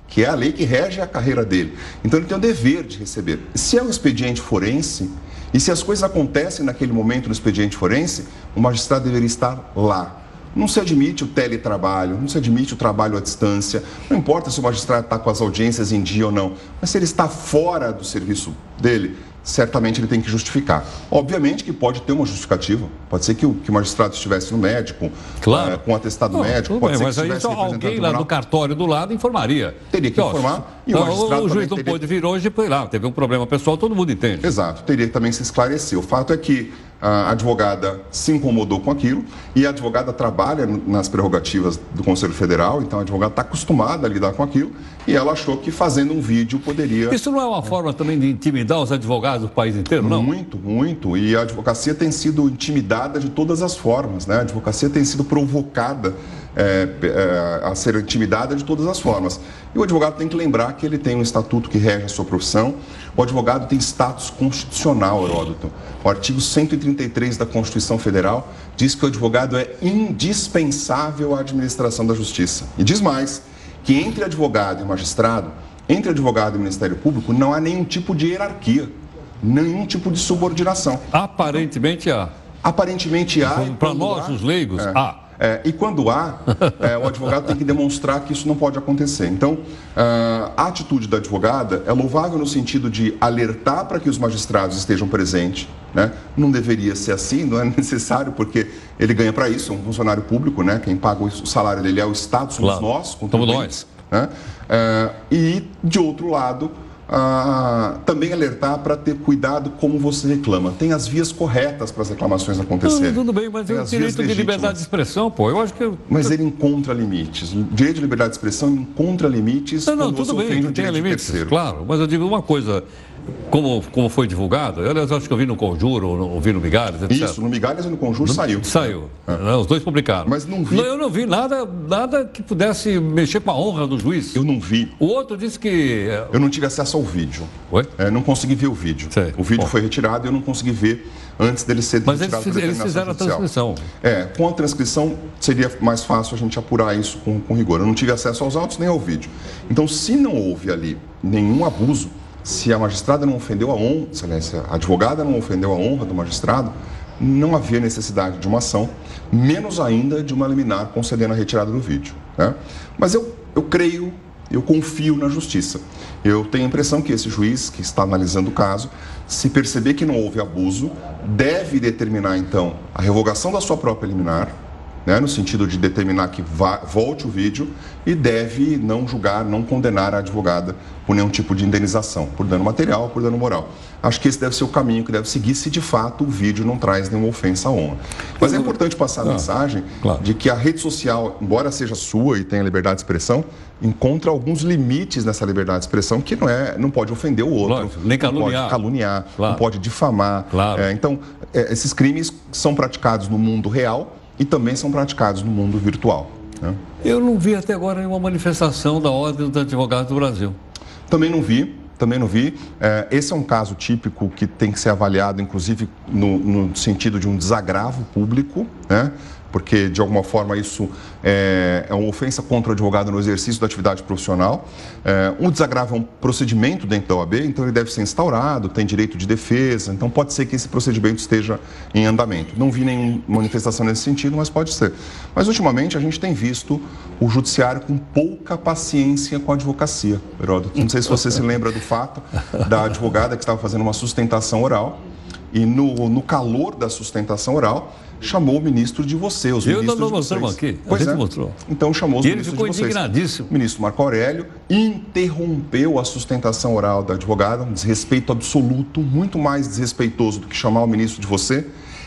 que é a lei que rege a carreira dele. Então ele tem o dever de receber. Se é um expediente forense, e se as coisas acontecem naquele momento no expediente forense, o magistrado deveria estar lá. Não se admite o teletrabalho, não se admite o trabalho à distância. Não importa se o magistrado está com as audiências em dia ou não, mas se ele está fora do serviço dele, certamente ele tem que justificar. Obviamente que pode ter uma justificativa. Pode ser que o, que o magistrado estivesse no médico, Claro. eh, com um atestado Não, médico, tudo pode bem, ser mas que aí representando alguém o lá do cartório do lado informaria. Teria que ó, informar, e o então, magistrado o juiz não teria- pôde vir hoje, foi lá, teve um problema pessoal, todo mundo entende. Exato, teria que também se esclarecer. O fato é que a advogada se incomodou com aquilo e a advogada trabalha nas prerrogativas do Conselho Federal, então a advogada está acostumada a lidar com aquilo e ela achou que fazendo um vídeo poderia. Isso não é uma forma também de intimidar os advogados do país inteiro, não? Muito, muito. E a advocacia tem sido intimidada de todas as formas, né? A advocacia tem sido provocada é, é, a ser intimidada de todas as formas. E o advogado tem que lembrar que ele tem um estatuto que rege a sua profissão. O advogado tem status constitucional, Heródoto. O artigo 133 da Constituição Federal diz que o advogado é indispensável à administração da justiça. E diz mais, que entre advogado e magistrado, entre advogado e Ministério Público, não há nenhum tipo de hierarquia, nenhum tipo de subordinação. Aparentemente há. Aparentemente há. Para nós, há- os leigos, é. há. É, e quando há, é, o advogado tem que demonstrar que isso não pode acontecer. Então, ah, a atitude da advogada é louvável no sentido de alertar para que os magistrados estejam presentes. Né? Não deveria ser assim, não é necessário, porque ele ganha para isso, é um funcionário público, né? quem paga o salário dele é o Estado, somos Claro. nós, contribuintes. Né? É, e, de outro lado, ah, também alertar para ter cuidado como você reclama. Tem as vias corretas para as reclamações acontecerem. Tudo bem, mas Tem é o direito de liberdade de expressão, pô. Eu acho que. Mas ele encontra limites. O direito de liberdade de expressão encontra limites Não, não, quando tudo você bem, ofende tem direito limites, claro. Mas eu digo uma coisa: como, como foi divulgado, eu, aliás, acho que eu vi no Conjuro, ou vi no Migalhas, etc. Isso, no Migalhas e no Conjuro saiu. Saiu. Né, Os dois publicaram. Mas não vi. eu não vi nada, nada que pudesse mexer com a honra do juiz. Eu não vi. O outro disse que. é, Eu não tive acesso ao vídeo. Oi? É, não consegui ver o vídeo. O vídeo foi retirado e eu não consegui ver antes dele ser Mas eles retirado fiz- eles determinação fizeram a judicial. transcrição. É, com a transcrição seria mais fácil a gente apurar isso com, com rigor. Eu não tive acesso aos autos nem ao vídeo. Então, se não houve ali nenhum abuso, se a magistrada não ofendeu a honra, se a advogada não ofendeu a honra do magistrado, não havia necessidade de uma ação, menos ainda de uma liminar concedendo a retirada do vídeo. né? Mas eu, eu creio, eu confio na justiça. Eu tenho a impressão que esse juiz que está analisando o caso, se perceber que não houve abuso, deve determinar então a revogação da sua própria liminar, né, no sentido de determinar que vá- volte o vídeo e deve não julgar, não condenar a advogada por nenhum tipo de indenização, por dano material, por dano moral. Acho que esse deve ser o caminho que deve seguir se de fato o vídeo não traz nenhuma ofensa à honra. Mas é importante passar a mensagem de que a rede social, embora seja sua e tenha liberdade de expressão, encontra alguns limites nessa liberdade de expressão que não é, não pode ofender o outro, Lógico, nem não caluniar. pode caluniar, Claro. não pode difamar. Claro. É, então, é, esses crimes são praticados no mundo real e também são praticados no mundo virtual. né? Eu não vi até agora nenhuma manifestação da Ordem dos Advogados do Brasil. Também não vi, também não vi. É, esse é um caso típico que tem que ser avaliado, inclusive, no, no sentido de um desagravo público, né? Porque de alguma forma isso é, é uma ofensa contra o advogado no exercício da atividade profissional. É, um desagravo é um procedimento dentro da OAB, então ele deve ser instaurado, tem direito de defesa, então pode ser que esse procedimento esteja em andamento. Não vi nenhuma manifestação nesse sentido, mas pode ser. Mas ultimamente a gente tem visto o judiciário com pouca paciência com a advocacia, Heródoto. Não sei se você se lembra do fato da advogada que estava fazendo uma sustentação oral e no, no calor da sustentação oral chamou o ministro de você, os Eu ministros nós de mostramos aqui, a Pois gente é. mostrou. Então chamou os E ele ministros ficou de vocês. indignadíssimo. O ministro Marco Aurélio interrompeu a sustentação oral da advogada, um desrespeito absoluto, muito mais desrespeitoso do que chamar o ministro de você,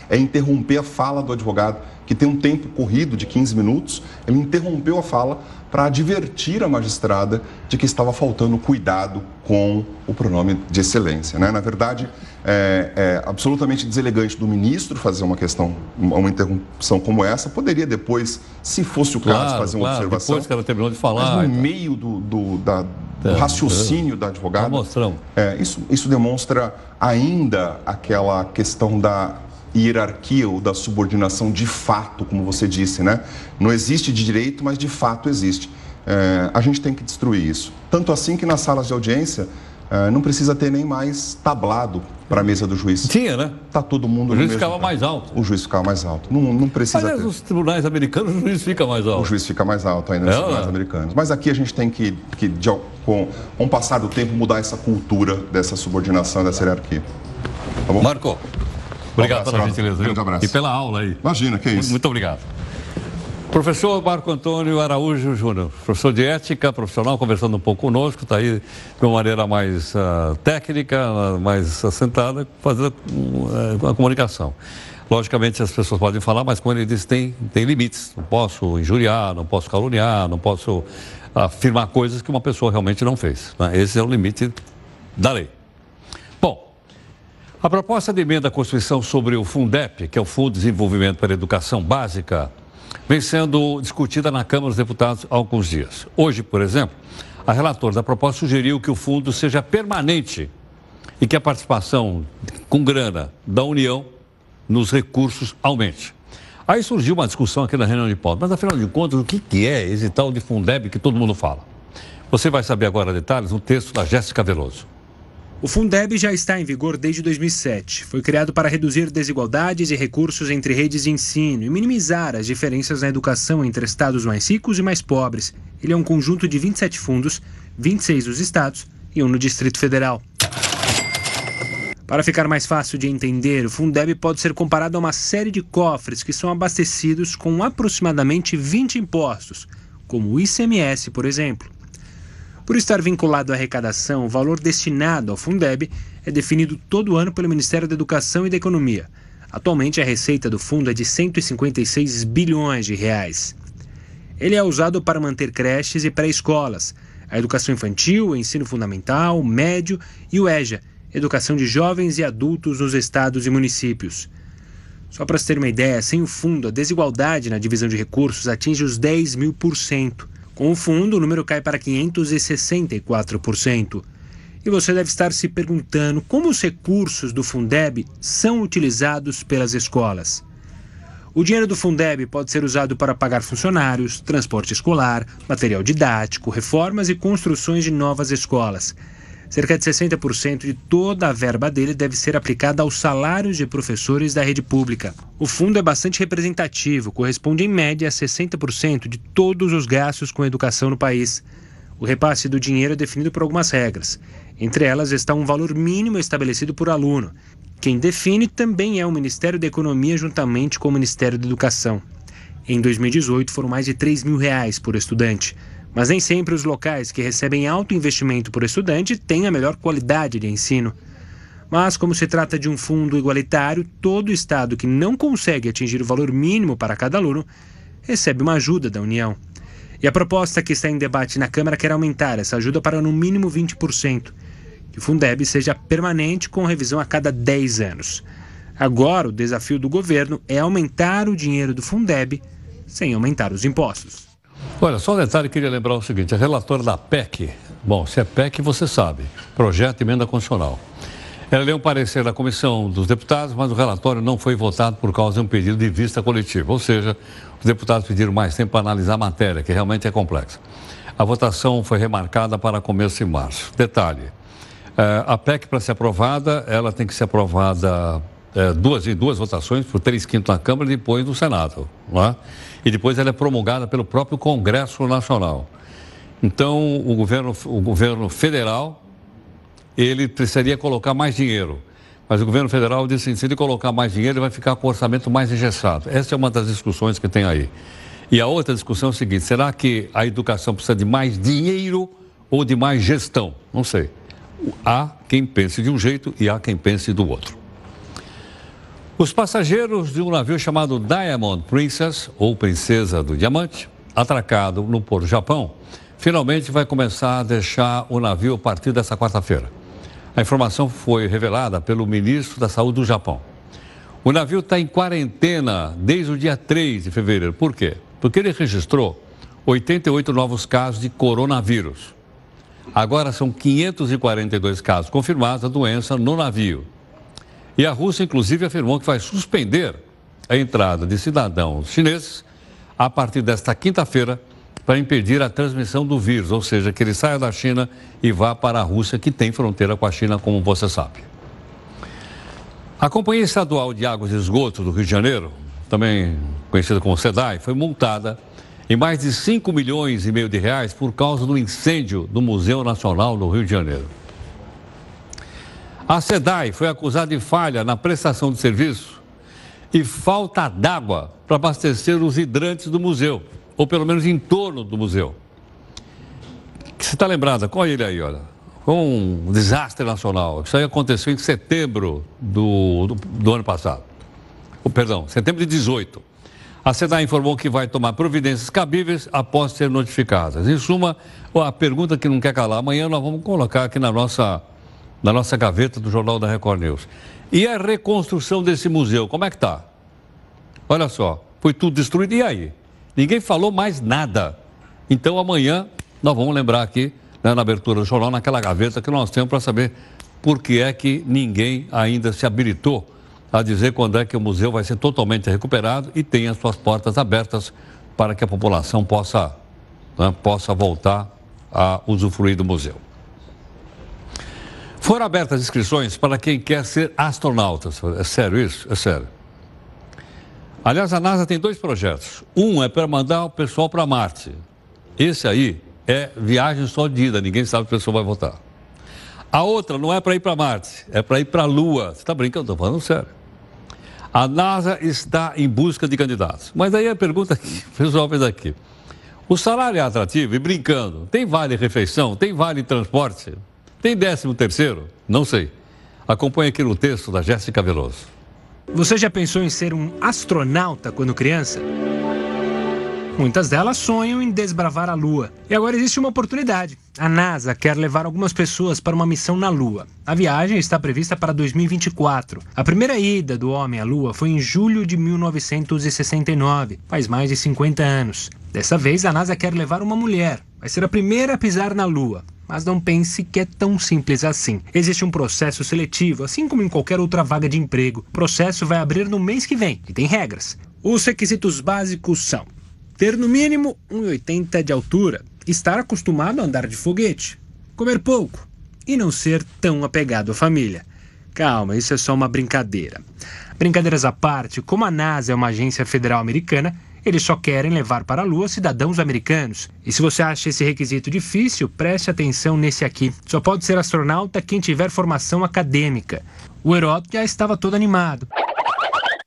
é interromper a fala do advogado, que tem um tempo corrido de 15 minutos, ele interrompeu a fala para advertir a magistrada de que estava faltando cuidado com o pronome de excelência. Né? Na verdade, é, é absolutamente deselegante do ministro fazer uma questão, uma interrupção como essa. Poderia depois, se fosse o caso, Claro, fazer uma claro, observação. depois que ela terminou de falar, Mas no tal. meio do, do- da- do É, raciocínio é. da advogada. Mostramos. É, isso, isso demonstra ainda aquela questão da hierarquia ou da subordinação de fato, como você disse, né? Não existe de direito, mas de fato existe. É, a gente tem que destruir isso. Tanto assim que nas salas de audiência é, não precisa ter nem mais tablado para a mesa do juiz. Tinha, né? Tá todo mundo O juiz ficava lugar. mais alto. O juiz ficava mais alto. Não, não precisa Aliás, ter. nos tribunais americanos o juiz fica mais alto. O juiz fica mais alto ainda nos É, tribunais né? americanos. Mas aqui a gente tem que, que de com, com o passar do tempo, mudar essa cultura dessa subordinação, dessa hierarquia. Tá bom? Marco, obrigado abraço, pela gentileza. Viu? abraço. E pela aula aí. Imagina, que isso. Muito obrigado. Professor Marco Antônio Araújo Júnior, professor de ética profissional, conversando um pouco conosco, está aí de uma maneira mais ah, técnica, mais assentada, fazendo uh, a comunicação. Logicamente as pessoas podem falar, mas como ele disse, tem, tem limites. Não posso injuriar, não posso caluniar, não posso afirmar coisas que uma pessoa realmente não fez. né? Esse é o limite da lei. A proposta de emenda à Constituição sobre o Fundep, que é o Fundo de Desenvolvimento para a Educação Básica, vem sendo discutida na Câmara dos Deputados há alguns dias. Hoje, por exemplo, a relatora da proposta sugeriu que o fundo seja permanente e que a participação com grana da União nos recursos aumente. Aí surgiu uma discussão aqui na reunião de pauta, mas afinal de contas, o que que é esse tal de Fundeb que todo mundo fala? Você vai saber agora detalhes no texto da Jéssica Veloso. O Fundeb já está em vigor desde 2007. Foi criado para reduzir desigualdades e recursos entre redes de ensino e minimizar as diferenças na educação entre estados mais ricos e mais pobres. Ele é um conjunto de 27 fundos, 26 dos estados e um no Distrito Federal. Para ficar mais fácil de entender, o Fundeb pode ser comparado a uma série de cofres que são abastecidos com aproximadamente 20 impostos, como o ICMS, por exemplo. Por estar vinculado à arrecadação, o valor destinado ao Fundeb é definido todo ano pelo Ministério da Educação e da Economia. Atualmente, a receita do fundo é de 156 bilhões de reais. Ele é usado para manter creches e pré-escolas, a educação infantil, o ensino fundamental, médio e o EJA, educação de jovens e adultos nos estados e municípios. Só para se ter uma ideia, sem o fundo, a desigualdade na divisão de recursos atinge os 10 mil por cento. Com o fundo, o número cai para 564%. E você deve estar se perguntando como os recursos do Fundeb são utilizados pelas escolas. O dinheiro do Fundeb pode ser usado para pagar funcionários, transporte escolar, material didático, reformas e construções de novas escolas. Cerca de 60% de toda a verba dele deve ser aplicada aos salários de professores da rede pública. O fundo é bastante representativo, corresponde em média a 60% de todos os gastos com educação no país. O repasse do dinheiro é definido por algumas regras. Entre elas está um valor mínimo estabelecido por aluno. Quem define também é o Ministério da Economia, juntamente com o Ministério da Educação. Em 2018, foram mais de 3 mil reais por estudante. Mas nem sempre os locais que recebem alto investimento por estudante têm a melhor qualidade de ensino. Mas, como se trata de um fundo igualitário, todo estado que não consegue atingir o valor mínimo para cada aluno recebe uma ajuda da União. E a proposta que está em debate na Câmara quer aumentar essa ajuda para no mínimo 20%, que o Fundeb seja permanente com revisão a cada 10 anos. Agora, o desafio do governo é aumentar o dinheiro do Fundeb sem aumentar os impostos. Olha, só um detalhe, queria lembrar o seguinte: a relatora da PEC, bom, se é PEC, você sabe, Projeto de Emenda Constitucional. Ela leu um parecer da comissão dos deputados, mas o relatório não foi votado por causa de um pedido de vista coletiva. Ou seja, os deputados pediram mais tempo para analisar a matéria, que realmente é complexa. A votação foi remarcada para começo de março. Detalhe: eh, a PEC, para ser aprovada, ela tem que ser aprovada é, duas, em duas votações, por três quintos na Câmara e depois no Senado. Não é? E depois ela é promulgada pelo próprio Congresso Nacional. Então, o governo, o governo federal, ele precisaria colocar mais dinheiro. Mas o governo federal disse assim, se ele colocar mais dinheiro, ele vai ficar com o orçamento mais engessado. Essa é uma das discussões que tem aí. E a outra discussão é a seguinte, será que a educação precisa de mais dinheiro ou de mais gestão? Não sei. Há quem pense de um jeito e há quem pense do outro. Os passageiros de um navio chamado Diamond Princess, ou Princesa do Diamante, atracado no Porto Japão, finalmente vai começar a deixar o navio a partir dessa quarta-feira. A informação foi revelada pelo ministro da Saúde do Japão. O navio está em quarentena desde o dia 3 de fevereiro. Por quê? Porque ele registrou 88 novos casos de coronavírus. Agora são 542 casos confirmados da doença no navio. E a Rússia, inclusive, afirmou que vai suspender a entrada de cidadãos chineses a partir desta quinta-feira para impedir a transmissão do vírus, ou seja, que ele saia da China e vá para a Rússia, que tem fronteira com a China, como você sabe. A Companhia Estadual de Águas e Esgotos do Rio de Janeiro, também conhecida como SEDAI, foi multada em mais de 5 milhões e meio de reais por causa do incêndio do Museu Nacional do Rio de Janeiro. A SEDAI foi acusada de falha na prestação de serviço e falta d'água para abastecer os hidrantes do museu, ou pelo menos em torno do museu. Você está lembrada? Qual é ele aí, olha? Foi um desastre nacional. Isso aí aconteceu em setembro do, do, do ano passado. Oh, perdão, setembro de 18. A SEDAI informou que vai tomar providências cabíveis após ser notificadas. Em suma, a pergunta que não quer calar, amanhã nós vamos colocar aqui na nossa na nossa gaveta do Jornal da Record News. E a reconstrução desse museu, como é que está? Olha só, foi tudo destruído. E aí? Ninguém falou mais nada. Então amanhã nós vamos lembrar aqui, né, na abertura do jornal, naquela gaveta que nós temos para saber por que é que ninguém ainda se habilitou a dizer quando é que o museu vai ser totalmente recuperado e tem as suas portas abertas para que a população possa, né, possa voltar a usufruir do museu. Foram abertas inscrições para quem quer ser astronauta. É sério isso? É sério. Aliás, a NASA tem dois projetos. Um é para mandar o pessoal para Marte. Esse aí é viagem só de ida, ninguém sabe se o pessoal vai voltar. A outra não é para ir para Marte, é para ir para a Lua. Você está brincando? Estou falando sério. A NASA está em busca de candidatos. Mas aí a pergunta que o pessoal fez aqui. O salário é atrativo e brincando. Tem vale refeição? Tem vale transporte? Tem décimo terceiro? Não sei. Acompanhe aqui no texto da Jéssica Veloso. Você já pensou em ser um astronauta quando criança? Muitas delas sonham em desbravar a Lua. E agora existe uma oportunidade. A NASA quer levar algumas pessoas para uma missão na Lua. A viagem está prevista para 2024. A primeira ida do homem à Lua foi em julho de 1969, faz mais de 50 anos. Dessa vez, a NASA quer levar uma mulher. Vai ser a primeira a pisar na Lua. Mas não pense que é tão simples assim. Existe um processo seletivo, assim como em qualquer outra vaga de emprego. O processo vai abrir no mês que vem e tem regras. Os requisitos básicos são ter no mínimo 1,80 de altura, estar acostumado a andar de foguete, comer pouco e não ser tão apegado à família. Calma, isso é só uma brincadeira. Brincadeiras à parte, como a NASA é uma agência federal americana, eles só querem levar para a Lua cidadãos americanos. E se você acha esse requisito difícil, preste atenção nesse aqui. Só pode ser astronauta quem tiver formação acadêmica. O Heródoto já estava todo animado.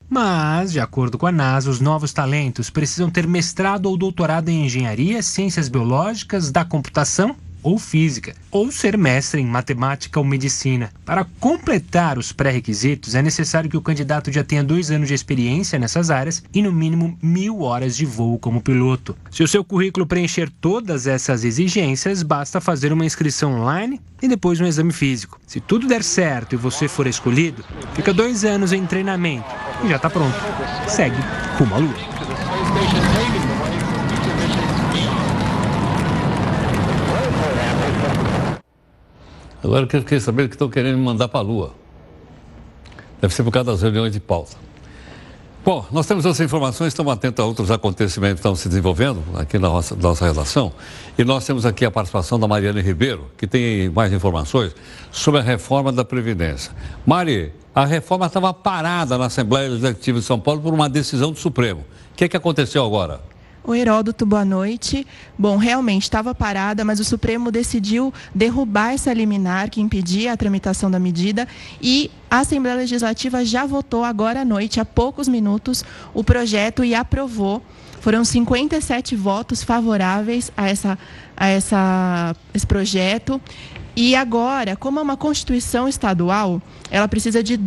Mas, de acordo com a NASA, os novos talentos precisam ter mestrado ou doutorado em engenharia, ciências biológicas, da computação ou física, ou ser mestre em matemática ou medicina. Para completar os pré-requisitos, é necessário que o candidato já tenha dois anos de experiência nessas áreas e, no mínimo, mil horas de voo como piloto. Se o seu currículo preencher todas essas exigências, basta fazer uma inscrição online e depois um exame físico. Se tudo der certo e você for escolhido, fica dois anos em treinamento e já está pronto. Segue rumo à lua. Agora eu queria saber que estão querendo me mandar para a Lua. Deve ser por causa das reuniões de pauta. Bom, nós temos essas informações, estamos atentos a outros acontecimentos que estão se desenvolvendo aqui na nossa, nossa redação. E nós temos aqui a participação da Mariana Ribeiro, que tem mais informações sobre a reforma da Previdência. Mari, a reforma estava parada na Assembleia Legislativa de São Paulo por uma decisão do Supremo. O que, é que aconteceu agora? O Heródoto, boa noite. Bom, realmente estava parada, mas o Supremo decidiu derrubar essa liminar que impedia a tramitação da medida e a Assembleia Legislativa já votou agora à noite, há poucos minutos, o projeto e aprovou. Foram 57 votos favoráveis a, essa, a essa, esse projeto. E agora, como é uma Constituição estadual, ela precisa de.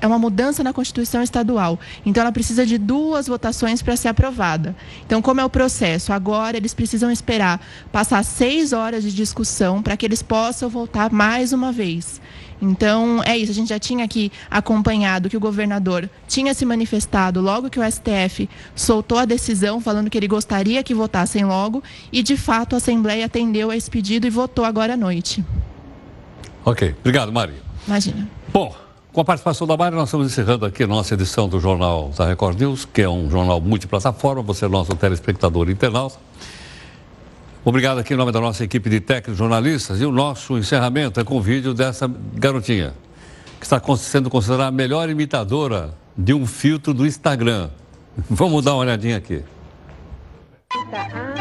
É uma mudança na Constituição estadual. Então, ela precisa de duas votações para ser aprovada. Então, como é o processo? Agora, eles precisam esperar passar seis horas de discussão para que eles possam voltar mais uma vez. Então, é isso. A gente já tinha aqui acompanhado que o governador tinha se manifestado logo que o STF soltou a decisão, falando que ele gostaria que votassem logo, e de fato a Assembleia atendeu a esse pedido e votou agora à noite. Ok, obrigado, Mari. Imagina. Bom, com a participação da Mari, nós estamos encerrando aqui a nossa edição do Jornal da Record News, que é um jornal multiplataforma, você é nosso telespectador internauta. Obrigado aqui em nome da nossa equipe de técnicos jornalistas e o nosso encerramento é com o vídeo dessa garotinha, que está sendo considerada a melhor imitadora de um filtro do Instagram. Vamos dar uma olhadinha aqui. Tá,